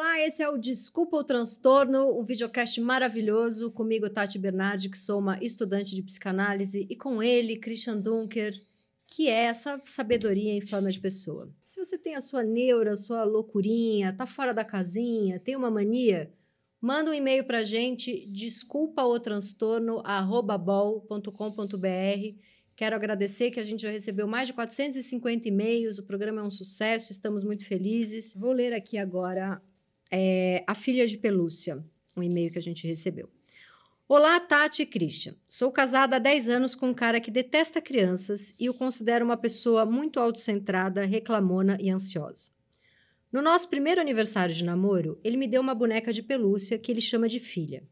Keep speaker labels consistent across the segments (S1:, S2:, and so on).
S1: Olá, esse é o Desculpa o Transtorno, um videocast maravilhoso. Comigo, Tati Bernardi, que sou uma estudante de psicanálise, e com ele, Christian Dunker, que é essa sabedoria em forma de pessoa. Se você tem a sua neura, a sua loucurinha, tá fora da casinha, tem uma mania, manda um e-mail pra gente, desculpa o transtorno, Quero agradecer que a gente já recebeu mais de 450 e-mails, o programa é um sucesso, estamos muito felizes. Vou ler aqui agora é, a filha de pelúcia, um e-mail que a gente recebeu. Olá, Tati e Christian. Sou casada há 10 anos com um cara que detesta crianças e o considero uma pessoa muito autocentrada, reclamona e ansiosa. No nosso primeiro aniversário de namoro, ele me deu uma boneca de pelúcia que ele chama de filha.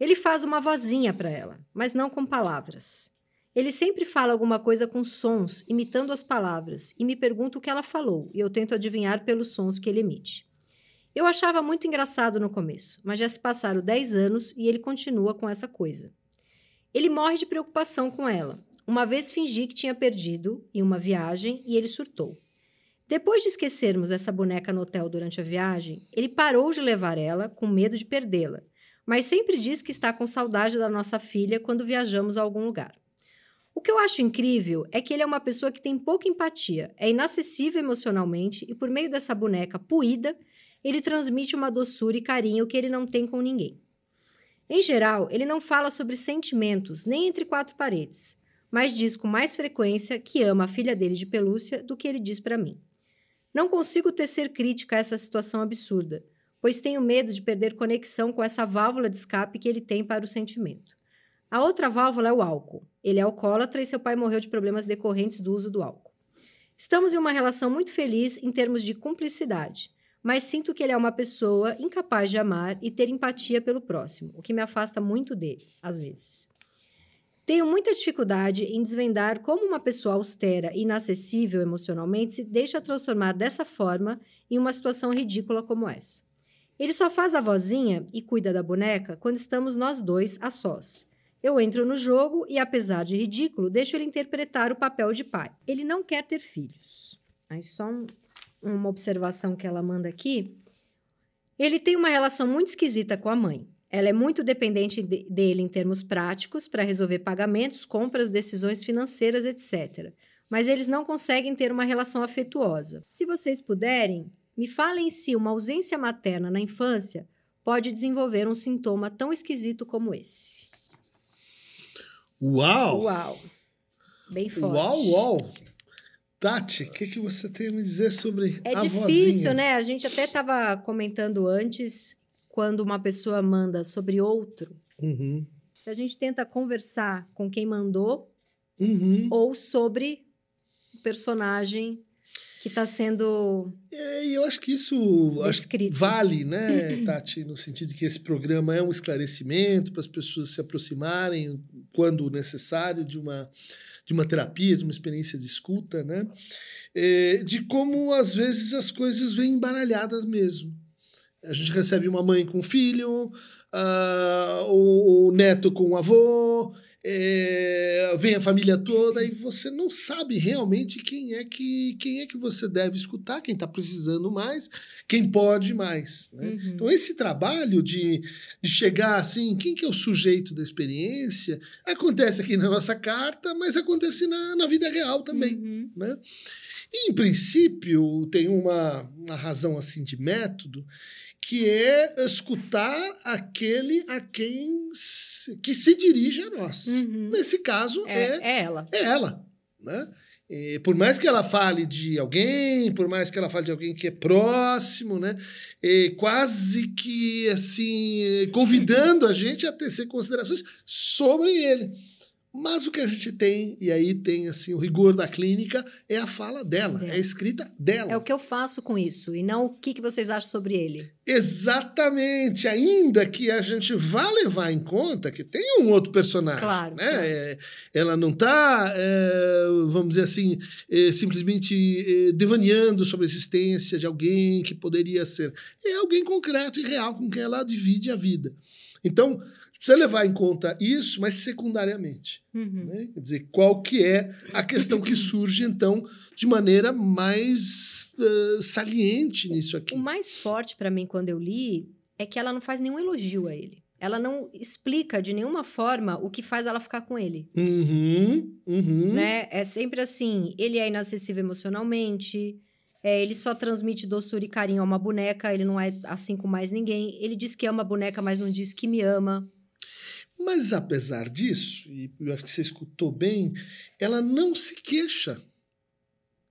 S1: Ele faz uma vozinha para ela, mas não com palavras. Ele sempre fala alguma coisa com sons, imitando as palavras, e me pergunta o que ela falou, e eu tento adivinhar pelos sons que ele emite. Eu achava muito engraçado no começo, mas já se passaram 10 anos e ele continua com essa coisa. Ele morre de preocupação com ela. Uma vez fingi que tinha perdido em uma viagem e ele surtou. Depois de esquecermos essa boneca no hotel durante a viagem, ele parou de levar ela com medo de perdê-la, mas sempre diz que está com saudade da nossa filha quando viajamos a algum lugar. O que eu acho incrível é que ele é uma pessoa que tem pouca empatia, é inacessível emocionalmente e, por meio dessa boneca puída, ele transmite uma doçura e carinho que ele não tem com ninguém. Em geral, ele não fala sobre sentimentos, nem entre quatro paredes, mas diz com mais frequência que ama a filha dele de pelúcia do que ele diz para mim. Não consigo tecer crítica a essa situação absurda, pois tenho medo de perder conexão com essa válvula de escape que ele tem para o sentimento. A outra válvula é o álcool. Ele é alcoólatra e seu pai morreu de problemas decorrentes do uso do álcool. Estamos em uma relação muito feliz em termos de cumplicidade, mas sinto que ele é uma pessoa incapaz de amar e ter empatia pelo próximo, o que me afasta muito dele, às vezes. Tenho muita dificuldade em desvendar como uma pessoa austera e inacessível emocionalmente se deixa transformar dessa forma em uma situação ridícula como essa. Ele só faz a vozinha e cuida da boneca quando estamos nós dois a sós. Eu entro no jogo e, apesar de ridículo, deixo ele interpretar o papel de pai. Ele não quer ter filhos. Aí só um, uma observação que ela manda aqui. Ele tem uma relação muito esquisita com a mãe. Ela é muito dependente de, dele em termos práticos para resolver pagamentos, compras, decisões financeiras, etc. Mas eles não conseguem ter uma relação afetuosa. Se vocês puderem, me falem se uma ausência materna na infância pode desenvolver um sintoma tão esquisito como esse.
S2: Uau!
S1: Uau! Bem forte.
S2: Uau, uau! Tati, o que, que você tem a me dizer sobre
S1: é
S2: a
S1: difícil,
S2: vozinha?
S1: né? A gente até estava comentando antes, quando uma pessoa manda sobre outro,
S2: Uhum,
S1: se a gente tenta conversar com quem mandou
S2: uhum.
S1: ou sobre o personagem que está sendo
S2: É, e eu acho que isso acho que vale, né, Tati, no sentido de que esse programa é um esclarecimento para as pessoas se aproximarem, quando necessário, de uma, de uma terapia, de uma experiência de escuta, né? É, de como, às vezes, as coisas vêm embaralhadas mesmo. A gente recebe uma mãe com um filho, ah, o, o neto com o avô, é, vem a família toda e você não sabe realmente quem é que quem é que você deve escutar, quem está precisando mais, quem pode mais. Né?
S1: Uhum.
S2: Então, esse trabalho de, de chegar assim, quem que é o sujeito da experiência, acontece aqui na nossa carta, mas acontece na, na vida real também.
S1: Uhum.
S2: Né? E, em princípio, tem uma, uma razão assim de método, que é escutar aquele a quem se- que se dirige a nós.
S1: Uhum.
S2: Nesse caso,
S1: É,
S2: é,
S1: é ela.
S2: é ela. Né? E por mais que ela fale de alguém, por mais que ela fale de alguém que é próximo, né? E quase que assim, convidando a gente a tecer considerações sobre ele. Mas o que a gente tem, e aí tem assim o rigor da clínica, é a fala dela, é, é a escrita dela.
S1: É o que eu faço com isso, e não o que, que vocês acham sobre ele.
S2: Exatamente, ainda que a gente vá levar em conta que tem um outro personagem.
S1: Claro.
S2: Né?
S1: claro.
S2: É, ela não está, é, vamos dizer assim, é, simplesmente é, devaneando sobre a existência de alguém que poderia ser. É alguém concreto e real com quem ela divide a vida. Então, precisa levar em conta isso, mas secundariamente.
S1: Uhum.
S2: Né? Quer dizer, qual que é a questão que surge, então, de maneira mais uh, saliente nisso aqui?
S1: O mais forte para mim, quando eu li, é que ela não faz nenhum elogio a ele. Ela não explica de nenhuma forma o que faz ela ficar com ele.
S2: Uhum, uhum.
S1: Né? É sempre assim: ele é inacessível emocionalmente, é, ele só transmite doçura e carinho a uma boneca, ele não é assim com mais ninguém. Ele diz que ama a boneca, mas não diz que me ama.
S2: Mas apesar disso, e eu acho que você escutou bem, ela não se queixa.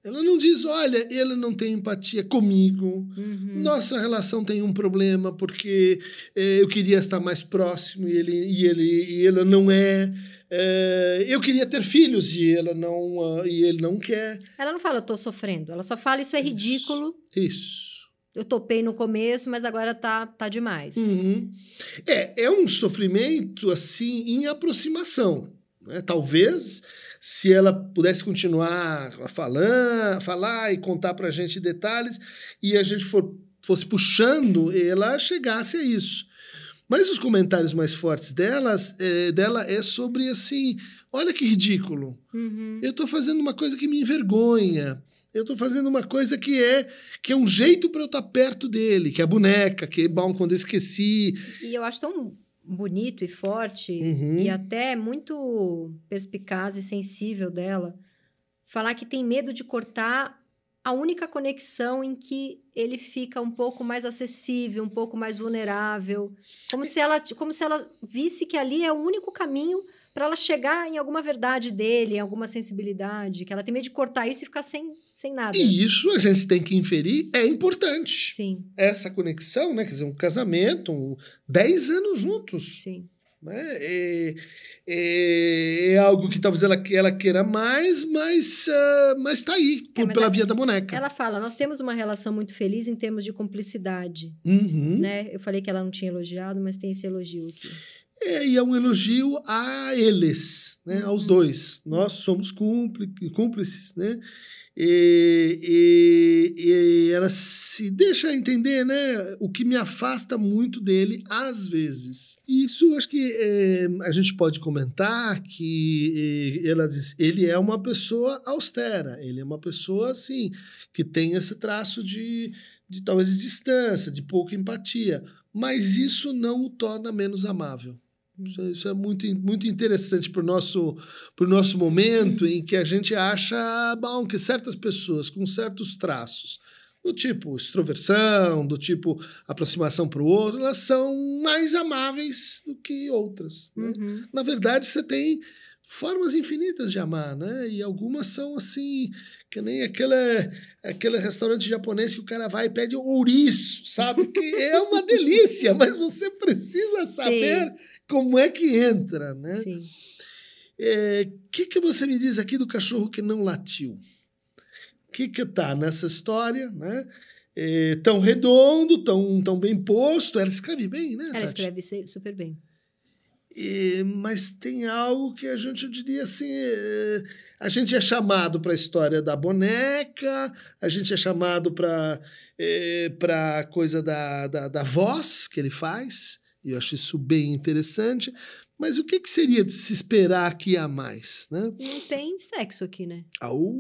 S2: Ela não diz, olha, ele não tem empatia comigo,
S1: Uhum.
S2: nossa relação tem um problema porque eh, eu queria estar mais próximo e ele, e ele, e ele não é. Eh, eu queria ter filhos e ele não, ah, e ele não quer.
S1: Ela não fala, eu tô sofrendo. Ela só fala, isso é
S2: Isso.
S1: ridículo.
S2: Isso.
S1: Eu topei no começo, mas agora tá, tá demais.
S2: Uhum. É, é um sofrimento assim em aproximação. Né? Talvez se ela pudesse continuar a falar, falar e contar para a gente detalhes e a gente for, fosse puxando, ela chegasse a isso. Mas os comentários mais fortes delas, é, dela é sobre assim: olha que ridículo.
S1: Uhum.
S2: Eu estou fazendo uma coisa que me envergonha. Eu estou fazendo uma coisa que é que é um jeito para eu estar perto dele, que é a boneca, que é bom quando eu esqueci.
S1: E eu acho tão bonito e forte
S2: Uhum.
S1: e até muito perspicaz e sensível dela falar que tem medo de cortar a única conexão em que ele fica um pouco mais acessível, um pouco mais vulnerável, como se ela, como se ela visse que ali é o único caminho para ela chegar em alguma verdade dele, em alguma sensibilidade, que ela tem medo de cortar isso e ficar sem, sem nada.
S2: E isso a gente tem que inferir é importante.
S1: Sim,
S2: Essa conexão, né? Quer dizer, um casamento, um, 10 anos juntos.
S1: sim.
S2: Né? É, é, é algo que talvez ela, ela queira mais, mas, ah, mas tá aí, por-
S1: mas
S2: pela
S1: a-
S2: via da boneca.
S1: Ela fala: nós temos uma relação muito feliz em termos de cumplicidade.
S2: Uhum.
S1: né? Eu falei que ela não tinha elogiado, mas tem esse elogio aqui.
S2: É, e é um elogio a eles, né?
S1: Uhum.
S2: aos dois. Nós somos cúmpli- cúmplices, né? E, e- e ela se deixa entender, né? O que me afasta muito dele, às vezes. Isso acho que é, a gente pode comentar que ela diz, ele é uma pessoa austera, ele é uma pessoa assim que tem esse traço de, de talvez de distância, de pouca empatia, mas isso não o torna menos amável. Isso, é- isso é muito, muito interessante para o nosso, pro nosso momento em que a gente acha bom, que certas pessoas com certos traços, do tipo extroversão, do tipo aproximação para o outro, elas são mais amáveis do que outras. né?
S1: Uhum.
S2: Na verdade, você tem formas infinitas de amar, né? E algumas são assim, que nem aquele, aquele restaurante japonês que o cara vai e pede ouriço, sabe? Que é uma delícia, mas você precisa saber como é que entra, né?
S1: Sim.
S2: O é, que, que você me diz aqui do cachorro que não latiu? O que que tá nessa história, né? É, tão redondo, tão, tão bem posto. Ela escreve bem, né?
S1: Ela
S2: Tati?
S1: escreve super bem.
S2: E- mas tem algo que a gente diria assim: é, a gente é chamado para a história da boneca, a gente é chamado para é, para coisa da, da, da voz que ele faz, e eu acho isso bem interessante. Mas o que, que seria de se esperar aqui a mais? Né?
S1: Não tem sexo aqui, né?
S2: Au!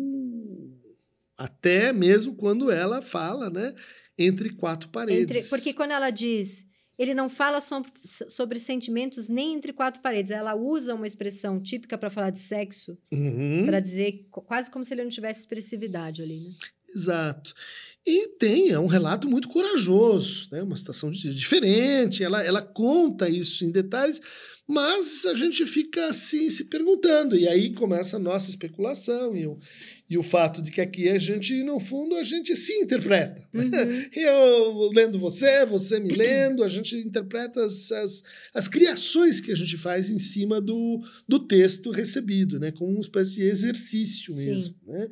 S2: Até mesmo quando ela fala, né? Entre quatro paredes.
S1: Entre- porque quando ela diz, ele não fala som- sobre sentimentos nem entre quatro paredes. Ela usa uma expressão típica para falar de sexo,
S2: Uhum.
S1: para dizer quase como se ele não tivesse expressividade ali, né?
S2: Exato. E tem, é um relato muito corajoso, né? uma situação di- diferente. Ela, ela conta isso em detalhes, Mas a gente fica assim se perguntando, e aí começa a nossa especulação e o, e o fato de que aqui a gente, no fundo, a gente se interpreta. Uhum. Eu lendo você, você me lendo, a gente interpreta as, as, as, criações que a gente faz em cima do, do texto recebido, né? como uma espécie de exercício Sim. mesmo. Né?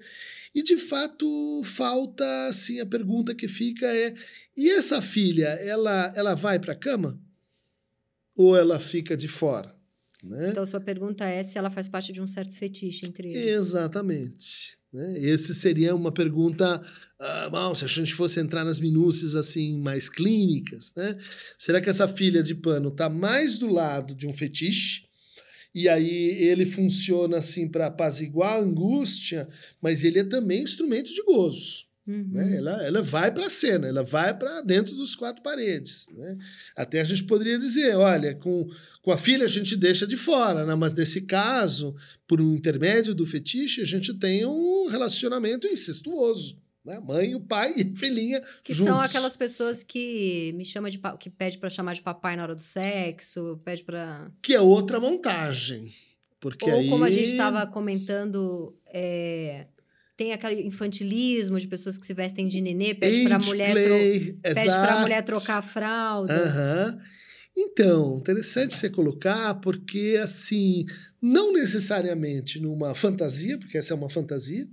S2: E, de fato, falta, assim, a pergunta que fica é, e essa filha, ela, ela vai para a cama? ou ela fica de fora. Né?
S1: Então, sua pergunta é se ela faz parte de um certo fetiche entre eles.
S2: Exatamente. Né? Esse seria uma pergunta, uh, bom, se a gente fosse entrar nas minúcias assim mais clínicas, né? Será que essa filha de pano está mais do lado de um fetiche? E aí ele funciona assim para apaziguar a angústia, mas ele é também instrumento de gozo. Uhum. Né? Ela, ela vai para a cena, ela vai para dentro dos quatro paredes. Né? Até a gente poderia dizer: olha, com, com a filha a gente deixa de fora, né? mas nesse caso, por um intermédio do fetiche, a gente tem um relacionamento incestuoso. Né? Mãe, o pai e filhinha.
S1: Que
S2: juntos.
S1: são aquelas pessoas que me chama de que pede para chamar de papai na hora do sexo, pede para.
S2: Que é outra montagem. Porque
S1: Ou
S2: aí...
S1: como a gente estava comentando. É tem aquele infantilismo de pessoas que se vestem de nenê, pede para a mulher, tro... mulher trocar a fralda.
S2: Uhum. Então, interessante você colocar, porque assim, não necessariamente numa fantasia, porque essa é uma fantasia?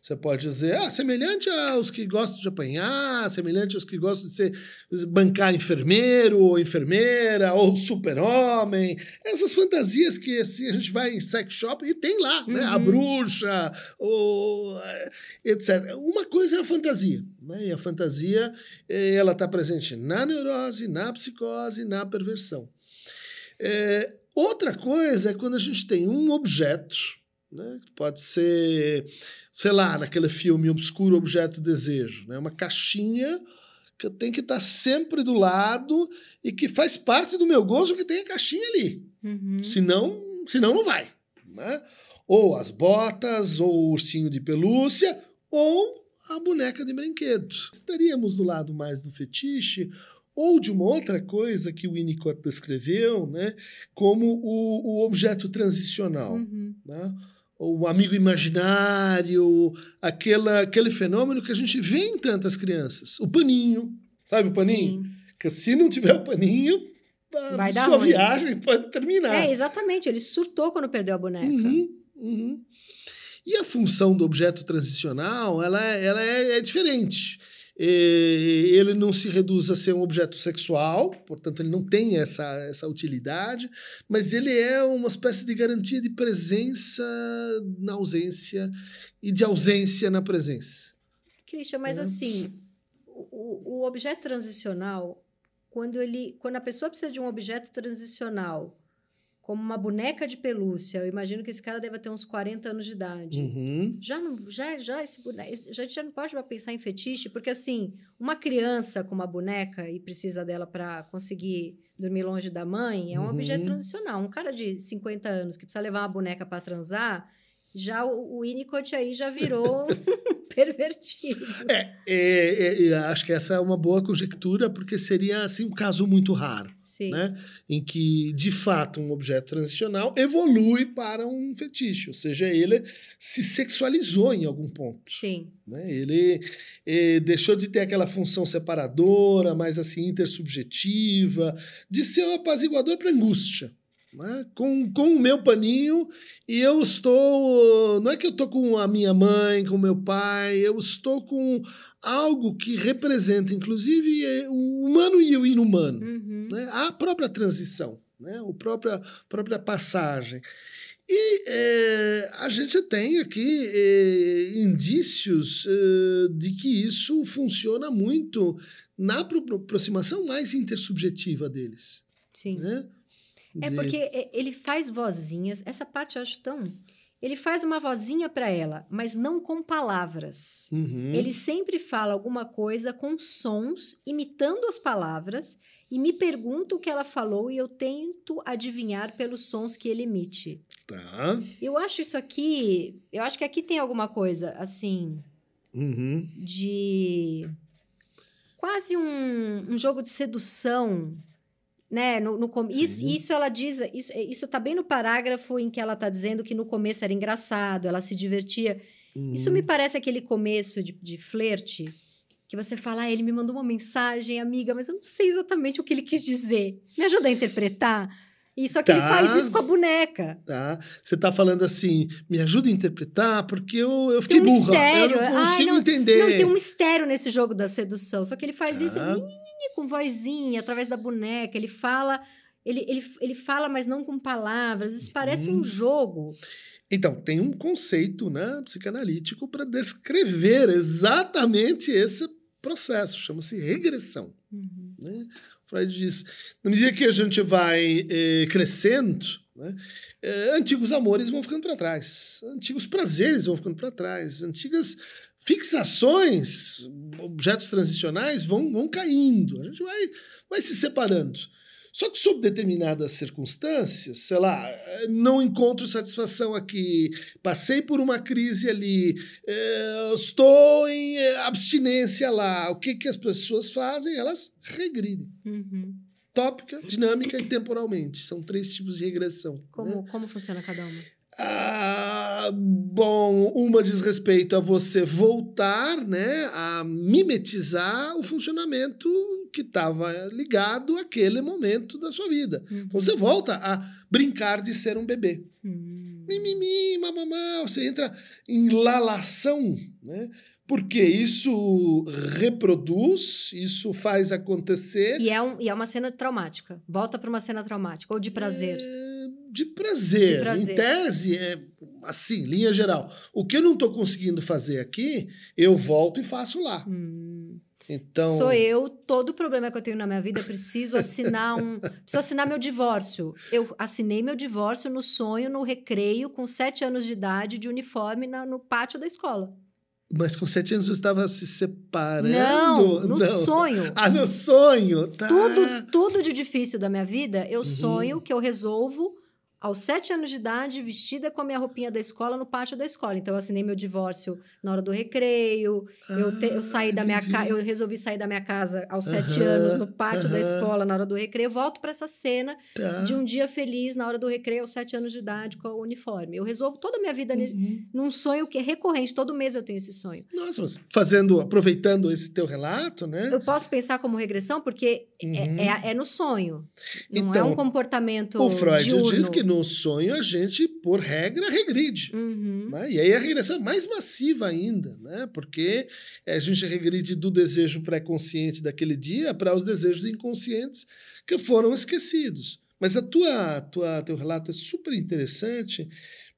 S2: Você pode dizer, ah, semelhante aos que gostam de apanhar, semelhante aos que gostam de ser bancar enfermeiro ou enfermeira ou super-homem. Essas fantasias que assim a gente vai em sex shop e tem lá, uhum. né? A uhum. bruxa, ou, etc. Uma coisa é a fantasia, né? E a fantasia eh, ela está presente na neurose, na psicose, na perversão. É, outra coisa é quando a gente tem um objeto né? Pode ser, sei lá, naquele filme Obscuro Objeto Desejo, né? uma caixinha que tem que estar tá sempre do lado e que faz parte do meu gozo que tem a caixinha ali. Uhum. Senão, senão não vai. Né? Ou as botas, ou o ursinho de pelúcia, ou a boneca de brinquedo. Estaríamos do lado mais do fetiche ou de uma outra coisa que o Winnicott descreveu, né, como o, o objeto transicional. Uhum. Né? O amigo imaginário, aquela, aquele fenômeno que a gente vê em tantas crianças. O paninho, sabe o paninho? Sim. Que se não tiver o paninho, a Vai sua viagem pode terminar.
S1: É, exatamente. Ele surtou quando perdeu a boneca.
S2: Uhum, uhum. E a função do objeto transicional, ela, é, ela é, é diferente ele não se reduz a ser um objeto sexual, portanto, ele não tem essa, essa utilidade, mas ele é uma espécie de garantia de presença na ausência e de ausência na presença.
S1: Christian, mas é. assim, o, o objeto transicional, quando, ele, quando a pessoa precisa de um objeto transicional como uma boneca de pelúcia. Eu imagino que esse cara deve ter uns 40 anos de idade. Uhum. Já não, já, já esse boneco, já, já não pode pensar em fetiche, porque assim, uma criança com uma boneca e precisa dela para conseguir dormir longe da mãe é um uhum. objeto transicional. Um cara de 50 anos que precisa levar uma boneca para transar, já o, o Winnicott aí já virou pervertido.
S2: É, é, é, acho que essa é uma boa conjectura, porque seria assim um caso muito raro, Sim. né? Em que, de fato, um objeto transicional evolui para um fetiche, ou seja, ele se sexualizou em algum ponto.
S1: Sim.
S2: Né? Ele é, deixou de ter aquela função separadora, mais assim intersubjetiva, de ser um apaziguador para angústia né? com, com o meu paninho e eu estou. Não é que eu estou com a minha mãe, com o meu pai, eu estou com algo que representa, inclusive, é, o humano e o inumano. Uhum. Né? A própria transição, né? a própria, própria passagem. E é, a gente tem aqui é, indícios é, de que isso funciona muito na aproximação mais intersubjetiva deles.
S1: Sim. Né? É porque é, ele faz vozinhas, essa parte eu acho tão. Ele faz uma vozinha para ela, mas não com palavras. Uhum. Ele sempre fala alguma coisa com sons, imitando as palavras, e me pergunta o que ela falou e eu tento adivinhar pelos sons que ele emite.
S2: Tá.
S1: Eu acho isso aqui. Eu acho que aqui tem alguma coisa, assim.
S2: Uhum.
S1: De. Quase um, um jogo de sedução né? No, no com- isso, isso ela diz, isso, isso tá bem no parágrafo em que ela tá dizendo que no começo era engraçado, ela se divertia. Isso
S2: Uhum.
S1: me parece aquele começo de, de flerte que você fala, ah, ele me mandou uma mensagem, amiga, mas eu não sei exatamente o que ele quis dizer. Me ajuda a interpretar? E só que ele
S2: Tá.
S1: faz isso com a boneca.
S2: Tá? Você tá falando assim, me ajuda a interpretar, porque eu, eu
S1: Tem
S2: fiquei
S1: um
S2: burra.
S1: mistério.
S2: Eu não
S1: Ai,
S2: consigo
S1: não-
S2: entender.
S1: Não, tem um mistério nesse jogo da sedução. Só que ele faz isso
S2: Tá.
S1: ni, com vozinha, através da boneca. Ele fala, ele, ele, ele fala, mas não com palavras. Isso parece
S2: Uhum.
S1: um jogo.
S2: Então, tem um conceito né, psicanalítico para descrever exatamente esse processo, chama-se regressão.
S1: Uhum.
S2: né? Freud diz, na medida que a gente vai eh, crescendo, né, eh, antigos amores vão ficando para trás, antigos prazeres vão ficando para trás, antigas fixações, objetos transicionais vão, vão caindo, a gente vai, vai se separando. Só que sob determinadas circunstâncias, sei lá, eh, não encontro satisfação aqui, passei por uma crise ali, eh, estou em eh, abstinência lá. O que, que as pessoas fazem? Elas regridem.
S1: Uhum.
S2: Tópica, dinâmica e temporalmente. São três tipos de regressão. né?
S1: Como, como funciona cada uma?
S2: Ah, bom, uma diz respeito a você voltar né, a mimetizar o funcionamento que estava ligado àquele momento da sua vida.
S1: Uhum.
S2: Então você volta a brincar de ser um bebê.
S1: Hum.
S2: Mimimi, mamamá, você entra em lalação, né? Porque isso reproduz, isso faz acontecer.
S1: E é, um, e é uma cena traumática. Volta para uma cena traumática. Ou de prazer.
S2: É, de prazer.
S1: De prazer.
S2: Em tese, é assim, linha geral. O que eu não estou conseguindo fazer aqui, eu volto e faço lá.
S1: Hum.
S2: Então.
S1: Sou eu, todo problema que eu tenho na minha vida, eu preciso assinar um. Preciso assinar meu divórcio. Eu assinei meu divórcio no sonho, no recreio, com sete anos de idade, de uniforme na- no pátio da escola.
S2: Mas com sete anos você estava se separando?
S1: Não, no sonho.
S2: Ah, no sonho. Tá.
S1: Tudo, tudo de difícil da minha vida, eu
S2: Uhum.
S1: sonho que eu resolvo aos sete anos de idade, vestida com a minha roupinha da escola no pátio da escola. Então, eu assinei meu divórcio na hora do recreio. eu, te- eu saí da minha
S2: Ah,
S1: casa, eu resolvi sair da minha casa aos sete
S2: Aham,
S1: anos no pátio da
S2: aham.
S1: escola na hora do recreio. Eu volto para essa cena
S2: Tá.
S1: de um dia feliz na hora do recreio aos sete anos de idade com o uniforme. Eu resolvo toda a minha vida
S2: Uhum.
S1: num sonho que é recorrente. Todo mês eu tenho esse sonho.
S2: Nossa, mas fazendo, aproveitando esse teu relato, né?
S1: Eu posso pensar como regressão porque é-
S2: Uhum.
S1: é, é no sonho. Não é
S2: Então,
S1: um comportamento
S2: O Freud
S1: diurno.
S2: diz que no sonho a gente, por regra, regride.
S1: Uhum.
S2: né? E aí a regressão é mais massiva ainda, né? porque a gente regride do desejo pré-consciente daquele dia para os desejos inconscientes que foram esquecidos. Mas a tua, tua teu relato é super interessante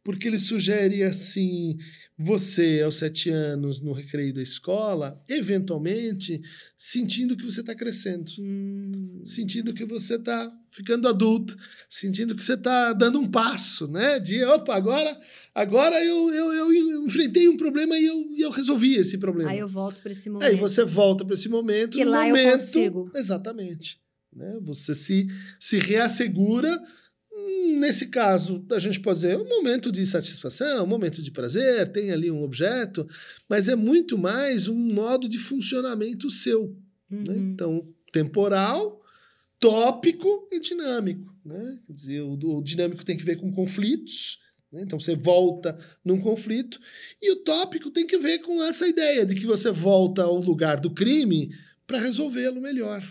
S2: porque ele sugere assim: você, aos sete anos, no recreio da escola, eventualmente sentindo que você está crescendo
S1: Hum.
S2: sentindo que você está ficando adulto, sentindo que você está dando um passo, né? De opa, agora, agora eu, eu, eu enfrentei um problema e eu, eu resolvi esse problema.
S1: Aí eu volto para esse momento.
S2: Aí você volta para esse momento.
S1: Que lá eu
S2: momento,
S1: consigo.
S2: Exatamente. Né? Você se, se reassegura. Nesse caso, a gente pode dizer um momento de satisfação, um momento de prazer, tem ali um objeto, mas é muito mais um modo de funcionamento seu né?
S1: Uhum.
S2: Então, temporal, tópico e dinâmico. Né? Quer dizer, o, o dinâmico tem que ver com conflitos. né? Então, você volta num conflito. E o tópico tem que ver com essa ideia de que você volta ao lugar do crime para resolvê-lo melhor.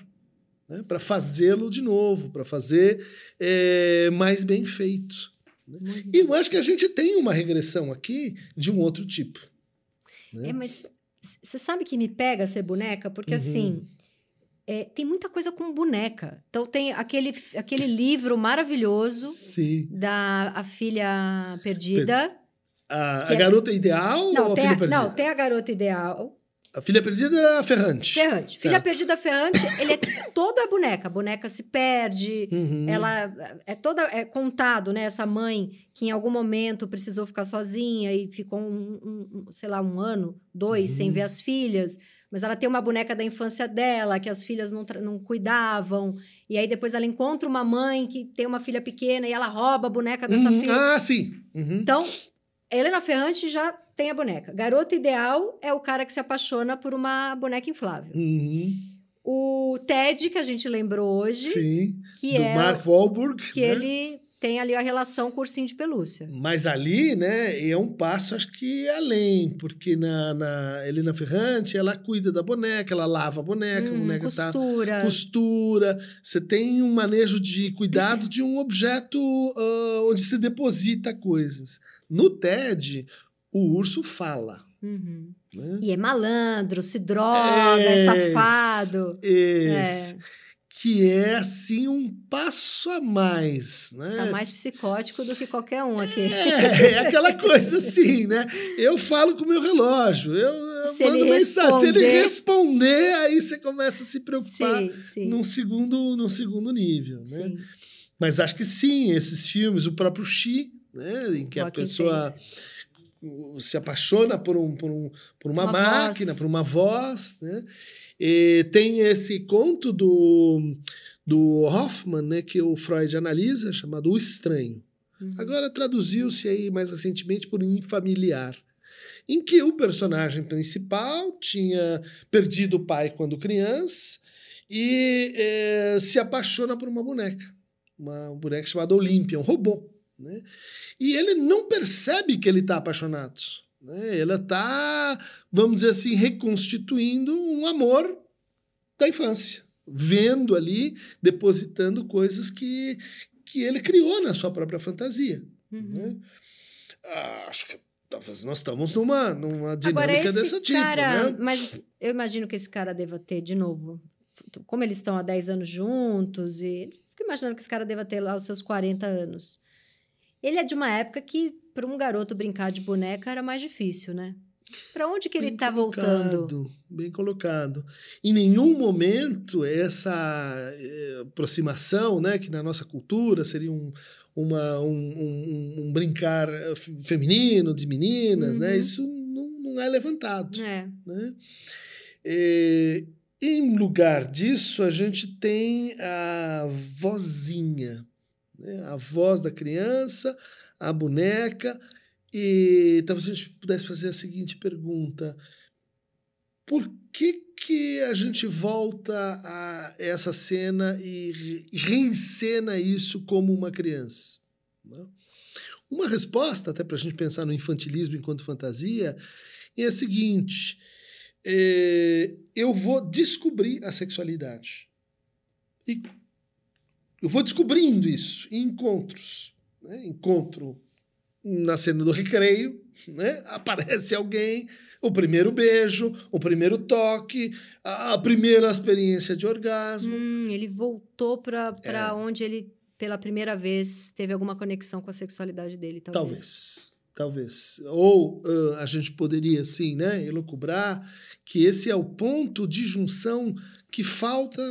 S2: Né? Para fazê-lo de novo, para fazer eh, mais bem feito.
S1: Muito
S2: E eu acho que a gente tem uma regressão aqui de um outro tipo. né?
S1: É, mas você sabe que me pega ser boneca? Porque
S2: Uhum.
S1: assim, é, tem muita coisa com boneca. Então tem aquele, aquele livro maravilhoso
S2: Sim.
S1: da A Filha Perdida.
S2: A,
S1: Que
S2: a
S1: é-
S2: garota ideal
S1: Não,
S2: ou a filha
S1: a,
S2: perdida?
S1: não, tem a Garota Ideal.
S2: A filha perdida é a Ferrante.
S1: Ferrante. Filha
S2: Tá.
S1: Perdida Ferrante, ele é todo é boneca. A boneca se perde.
S2: Uhum.
S1: Ela é toda é contado, né? Essa mãe que em algum momento precisou ficar sozinha e ficou um, um- um, sei lá, um ano, dois, sem
S2: Uhum.
S1: ver as filhas. Mas ela tem uma boneca da infância dela, que as filhas não, não cuidavam. E aí depois ela encontra uma mãe que tem uma filha pequena e ela rouba a boneca dessa
S2: Uhum.
S1: filha.
S2: Ah, sim. Uhum.
S1: Então, Helena Ferrante já tem a boneca. Garota Ideal é o cara que se apaixona por uma boneca inflável.
S2: Uhum.
S1: o Ted, que a gente lembrou hoje,
S2: Sim.
S1: que
S2: do
S1: é
S2: Mark Wahlberg.
S1: que
S2: né?
S1: ele tem ali a relação com o ursinho de pelúcia.
S2: Mas ali, né, é um passo, acho que além, porque na, na Helena Ferrante, ela cuida da boneca, ela lava a boneca, a
S1: Hum,
S2: boneca tá
S1: costura.
S2: costura. Você tem um manejo de cuidado de um objeto ah, onde se deposita coisas. No TED, o urso fala.
S1: Uhum.
S2: Né?
S1: E é malandro, se droga, é, safado.
S2: Esse. Que é, assim, um passo a mais, né?
S1: Tá mais psicótico do que qualquer um aqui.
S2: É, é aquela coisa assim, né? Eu falo com o meu relógio, eu,
S1: Se
S2: mando mensagem. Se ele
S1: responder-
S2: aí você começa a se preocupar
S1: sim, sim.
S2: num segundo, num segundo nível, né?
S1: sim.
S2: Mas acho que sim, esses filmes, o próprio Xi, né? Em que a pessoa. Se apaixona por, um, por, um, por uma,
S1: Uma
S2: máquina,
S1: voz.
S2: por uma voz, né? E tem esse conto do, do Hoffman, né, que o Freud analisa, chamado O Estranho.
S1: Uhum.
S2: Agora traduziu-se aí mais recentemente por Infamiliar, em que o personagem principal tinha perdido o pai quando criança e eh, se apaixona por uma boneca, uma boneca chamada Olímpia, um robô. Né? E ele não percebe que ele está apaixonado. Né? Ele está, vamos dizer assim, reconstituindo um amor da infância, vendo ali, depositando coisas que, que ele criou na sua própria fantasia.
S1: Uhum.
S2: Né? Ah, acho que talvez nós estamos numa, numa dinâmica desse tipo,
S1: cara,
S2: né?
S1: mas eu imagino que esse cara deva ter, de novo, como eles estão há 10 anos juntos, e fico imaginando que esse cara deva ter lá os seus 40 anos. Ele é de uma época que, para um garoto brincar de boneca, era mais difícil, né? Para onde que ele
S2: Bem
S1: tá voltando?
S2: colocado, Bem colocado. Em nenhum momento essa eh, aproximação, né, que na nossa cultura seria um, uma, um, um- um brincar eh, fe- feminino, de meninas, né,
S1: Uhum.
S2: isso não, não é levantado.
S1: É.
S2: né? Eh, em lugar disso, a gente tem a vozinha, né? a voz da criança, a boneca, e talvez a gente pudesse fazer a seguinte pergunta: por que, que a gente volta a essa cena e re- reencena isso como uma criança? né? Uma resposta, até para a gente pensar no infantilismo enquanto fantasia, é a seguinte: é, eu vou descobrir a sexualidade. E eu vou descobrindo isso em encontros. Né? Encontro na cena do recreio, né? aparece alguém, o primeiro beijo, o primeiro toque, a, a primeira experiência de orgasmo.
S1: Hum, ele voltou para
S2: É.
S1: onde ele, pela primeira vez, teve alguma conexão com a sexualidade dele, talvez.
S2: Talvez. Talvez. Ou ah, a gente poderia, assim, né, elocubrar que esse é o ponto de junção que falta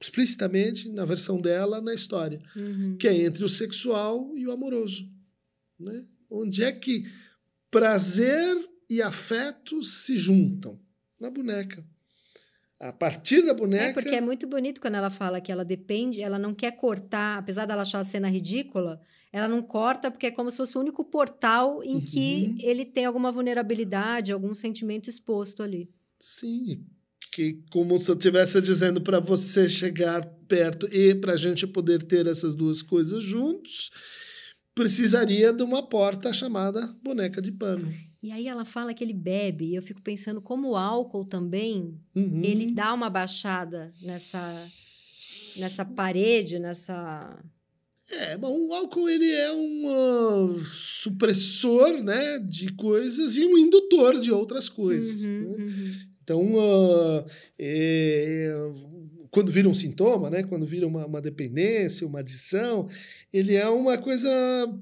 S2: explicitamente na versão dela na história,
S1: Uhum.
S2: que é entre o sexual e o amoroso. Né? Onde é que prazer e afeto se juntam? Na boneca. A partir da boneca.
S1: É porque é muito bonito quando ela fala que ela depende, ela não quer cortar, apesar dela achar a cena ridícula, ela não corta porque é como se fosse o único portal em
S2: Uhum.
S1: que ele tem alguma vulnerabilidade, algum sentimento exposto ali.
S2: Sim, que como se eu estivesse dizendo para você chegar perto e para a gente poder ter essas duas coisas juntos, precisaria de uma porta chamada boneca de pano.
S1: E aí ela fala que ele bebe, e eu fico pensando como o álcool também,
S2: Uhum.
S1: ele dá uma baixada nessa nessa parede, nessa
S2: É, bom, o álcool ele é um ah, supressor, né, de coisas e um indutor de outras coisas.
S1: Uhum,
S2: né?
S1: uhum.
S2: Então, ah, é, quando vira um sintoma, né, quando vira uma, uma dependência, uma adição, ele é uma coisa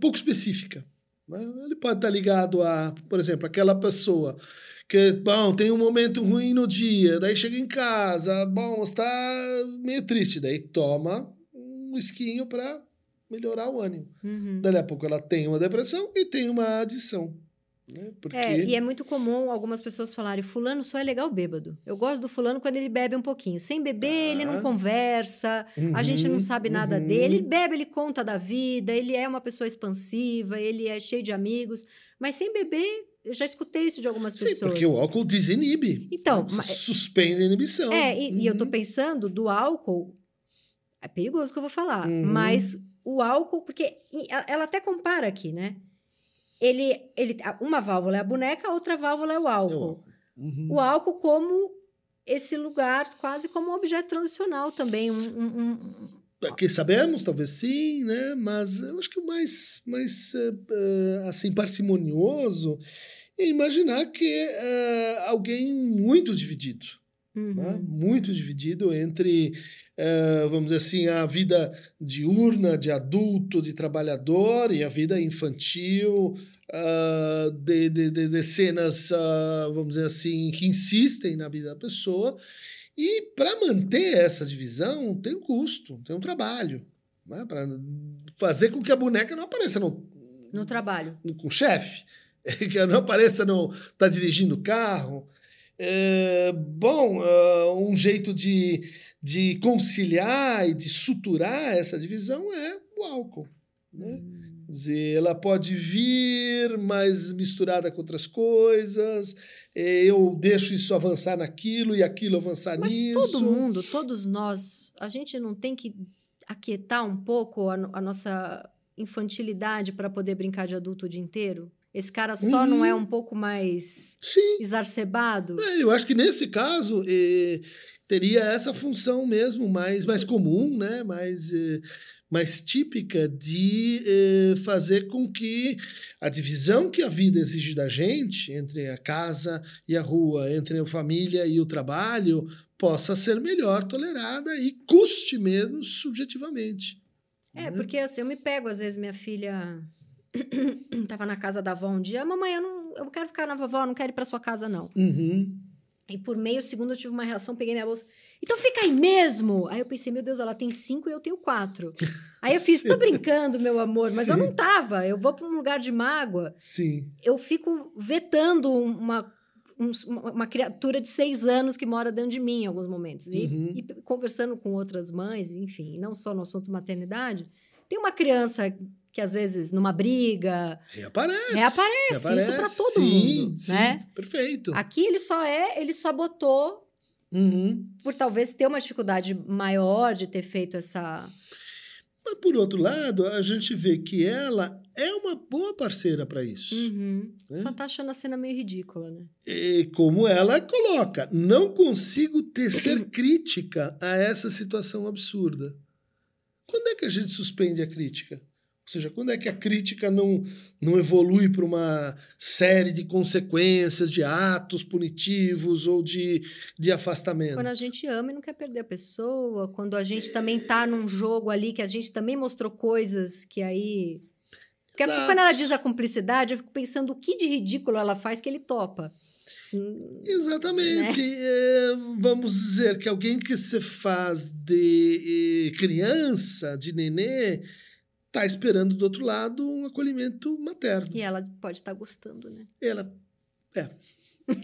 S2: pouco específica. né? Ele pode estar ligado a, por exemplo, aquela pessoa que, bom, tem um momento ruim no dia, daí chega em casa, bom, está meio triste, daí toma um esquinho para melhorar o ânimo.
S1: Uhum.
S2: Dali a pouco ela tem uma depressão e tem uma adição. Né? Porque...
S1: É, e é muito comum algumas pessoas falarem: Fulano só é legal bêbado. Eu gosto do Fulano quando ele bebe um pouquinho. Sem beber, ele não
S2: Ah.
S1: conversa, a gente não
S2: Uhum,
S1: sabe nada
S2: uhum.
S1: dele. Ele bebe, ele conta da vida, ele é uma pessoa expansiva, ele é cheio de amigos. Mas sem beber, eu já escutei isso de algumas
S2: Sim,
S1: pessoas.
S2: porque o álcool desinibe.
S1: Então, mas-
S2: suspende a inibição.
S1: É, e, e eu tô
S2: Uhum.
S1: pensando do álcool. É perigoso o que eu vou falar,
S2: Uhum.
S1: mas o álcool, porque ela até compara aqui, né? Ele, ele, uma válvula é a boneca, a outra válvula é o
S2: É o
S1: álcool.
S2: Uhum.
S1: O álcool como esse lugar, quase como um objeto transicional também. Um, um- um-
S2: Que sabemos, talvez sim, né? Mas eu acho que o mais, mais eh, assim, parcimonioso é imaginar que é alguém muito dividido.
S1: Uhum.
S2: né? muito dividido entre, eh, vamos dizer assim, a vida diurna, de adulto, de trabalhador, e a vida infantil, ah, de, de, de, de cenas, ah, vamos dizer assim, que insistem na vida da pessoa. E para manter essa divisão, tem um custo, tem um trabalho. Né? Para fazer com que a boneca não apareça no,
S1: No trabalho.
S2: com o chefe, que não apareça no tá dirigindo o carro. É, bom, ah, um jeito de, de conciliar e de suturar essa divisão é o álcool. Né? Quer dizer, ela pode vir mais misturada com outras coisas, eu deixo isso avançar naquilo e aquilo avançar
S1: Mas
S2: nisso.
S1: todo mundo, todos nós, a gente não tem que aquietar um pouco a, a nossa infantilidade para poder brincar de adulto o dia inteiro? Esse cara só não é
S2: Uhum.
S1: um pouco mais
S2: Sim.
S1: exacerbado?
S2: É, eu acho que nesse caso eh, teria essa função mesmo mais, mais comum, né? mais, eh, mais típica de eh, fazer com que a divisão que a vida exige da gente entre a casa e a rua, entre a família e o trabalho, possa ser melhor tolerada e custe menos subjetivamente.
S1: É,
S2: né?
S1: porque assim, eu me pego, às vezes, minha filha tava na casa da avó um dia, mamãe, eu não eu quero ficar na vovó, eu não quero ir pra sua casa, não.
S2: Uhum.
S1: E por meio segundo eu tive uma reação, peguei minha bolsa. Então fica aí mesmo! Aí eu pensei, meu Deus, ela tem cinco e eu tenho quatro. Aí eu fiz, tô brincando, meu amor, mas eu
S2: Sim.
S1: não tava. Eu vou pra um lugar de mágoa,
S2: Sim.
S1: eu fico vetando uma, um- uma, uma criatura de seis anos que mora dentro de mim em alguns momentos. E,
S2: Uhum.
S1: e conversando com outras mães, enfim, não só no assunto maternidade, tem uma criança que às vezes, numa briga,
S2: Reaparece.
S1: reaparece. Isso pra todo
S2: sim,
S1: mundo,
S2: sim,
S1: né?
S2: Perfeito.
S1: Aqui ele só é, ele só botou
S2: Uhum.
S1: por talvez ter uma dificuldade maior de ter feito essa.
S2: Mas, por outro lado, a gente vê que ela é uma boa parceira para isso.
S1: Uhum.
S2: É.
S1: Só tá achando a cena meio ridícula, né?
S2: E como ela coloca, não consigo tecer crítica a essa situação absurda. Quando é que a gente suspende a crítica? Ou seja, quando é que a crítica não, não evolui para uma série de consequências, de atos punitivos ou de, de afastamento?
S1: Quando a gente ama e não quer perder a pessoa, quando a gente também tá num jogo ali que a gente também mostrou coisas que aí. Porque
S2: Exato.
S1: quando ela diz a cumplicidade, eu fico pensando o que de ridículo ela faz que ele topa. Assim,
S2: Exatamente. É, vamos dizer que alguém que se faz de eh, criança, de nenê, está esperando do outro lado um acolhimento materno.
S1: E ela pode estar gostando, né?
S2: Ela. É. eu,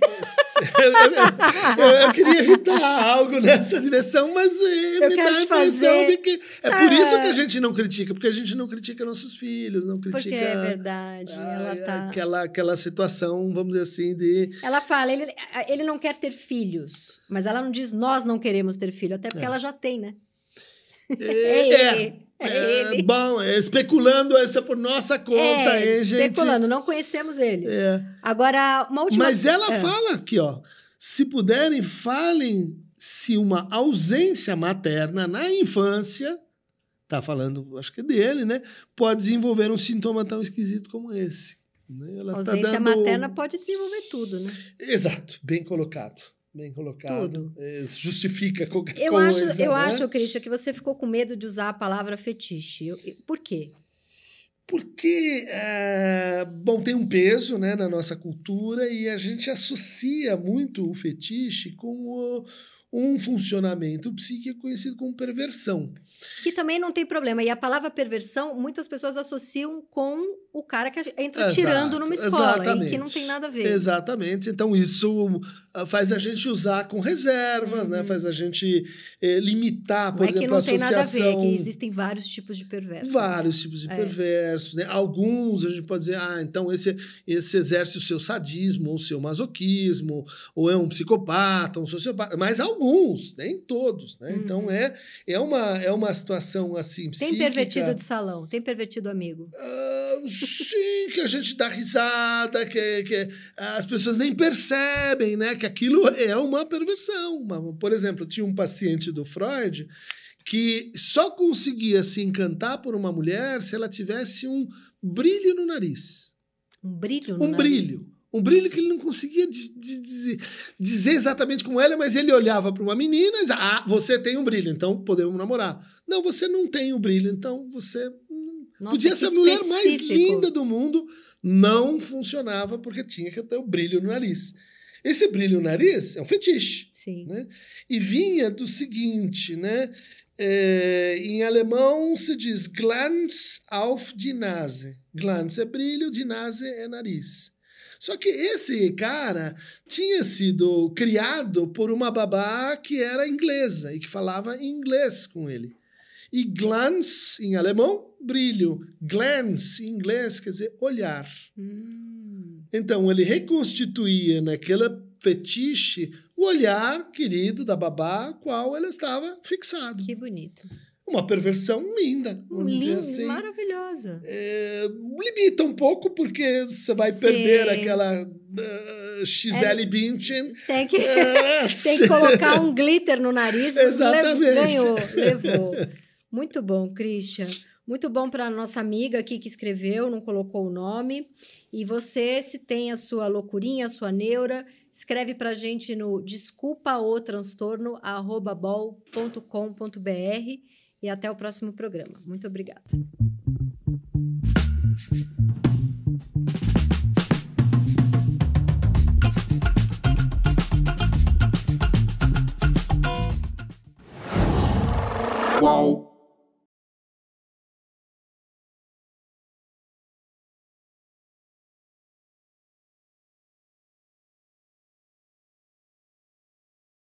S2: eu- eu- eu queria evitar algo nessa direção, mas
S1: Eu
S2: me dá a impressão
S1: fazer-
S2: de que. É por
S1: É.
S2: isso que a gente não critica, porque a gente não critica nossos filhos, não critica.
S1: Porque é verdade.
S2: ah,
S1: ela tá.
S2: aquela, aquela situação, vamos dizer assim, de.
S1: Ela fala, ele, ele não quer ter filhos, mas ela não diz nós não queremos ter filho, até porque
S2: É.
S1: ela já tem, né?
S2: É.
S1: É,
S2: É,
S1: ele.
S2: bom, é, especulando é por nossa conta,
S1: É,
S2: hein, gente?
S1: especulando, não conhecemos eles.
S2: É.
S1: Agora, uma última...
S2: Mas ela
S1: É.
S2: fala aqui, ó. Se puderem, falem se uma ausência materna na infância, tá falando, acho que é dele, né? Pode desenvolver um sintoma tão esquisito como esse. né? Ela tá
S1: ausência
S2: dando-
S1: materna pode desenvolver tudo, né?
S2: Exato, bem colocado. Bem colocado.
S1: Tudo.
S2: É, justifica qualquer
S1: Eu
S2: coisa.
S1: acho, eu
S2: né?
S1: acho, Christian, que você ficou com medo de usar a palavra fetiche. Eu- eu- por quê?
S2: Porque, é, bom, tem um peso né, na nossa cultura e a gente associa muito o fetiche com o- um funcionamento psíquico conhecido como perversão.
S1: Que também não tem problema. E a palavra perversão, muitas pessoas associam com o cara que entra Exato, tirando numa escola, exatamente, que não tem nada a ver.
S2: Exatamente. Então, isso ah, faz a gente usar com reservas, né? uhum. né? Faz a gente eh, limitar, por não exemplo, é que não a associação... tem nada a ver, é
S1: que existem vários tipos de perversos.
S2: Vários né? tipos de é. perversos, né? Alguns a gente pode dizer, ah, então esse, esse exerce o seu sadismo, ou o seu masoquismo, ou é um psicopata, um sociopata, mas alguns, nem todos, né? Então, uhum. Então, é, é, uma, é uma situação assim,
S1: Tem psíquica... pervertido de salão, tem pervertido amigo.
S2: Uh, sim, que a gente dá risada, que, que as pessoas nem percebem, né? Que aquilo é uma perversão. Uma, por exemplo, tinha um paciente do Freud que só conseguia se encantar por uma mulher se ela tivesse um brilho no nariz.
S1: Um brilho no
S2: Um
S1: nariz?
S2: brilho. Um brilho que ele não conseguia dizer, dizer exatamente como ela, mas ele olhava para uma menina e dizia: Ah, você tem um brilho, então podemos namorar. Não, você não tem o um brilho, então você. Nossa, podia ser a mulher mais linda do mundo, não funcionava porque tinha que ter o brilho no nariz. Esse brilho no nariz é um fetiche.
S1: Sim.
S2: Né? E vinha do seguinte, né? É, em alemão se diz Glanz auf die Nase. Glanz é brilho, die Nase é nariz. Só que esse cara tinha sido criado por uma babá que era inglesa e que falava inglês com ele. E Glanz, em alemão, brilho. Glance, em inglês, quer dizer olhar. Hum. Então, ele reconstituía naquela fetiche o olhar querido da babá, qual ela estava fixado.
S1: Que bonito.
S2: Uma perversão linda, vamos Lindo, dizer assim.
S1: Maravilhosa.
S2: É, limita um pouco, porque você vai Sim. perder aquela uh, XL é, Bündchen.
S1: Tem que, uh, tem que colocar um glitter no nariz.
S2: Exatamente.
S1: Ganhou, levou. Muito bom, Christian. Muito bom para a nossa amiga aqui que escreveu, não colocou o nome. E você, se tem a sua loucurinha, a sua neura, escreve para gente no desculpaotranstorno.com.br e até o próximo programa. Muito obrigada.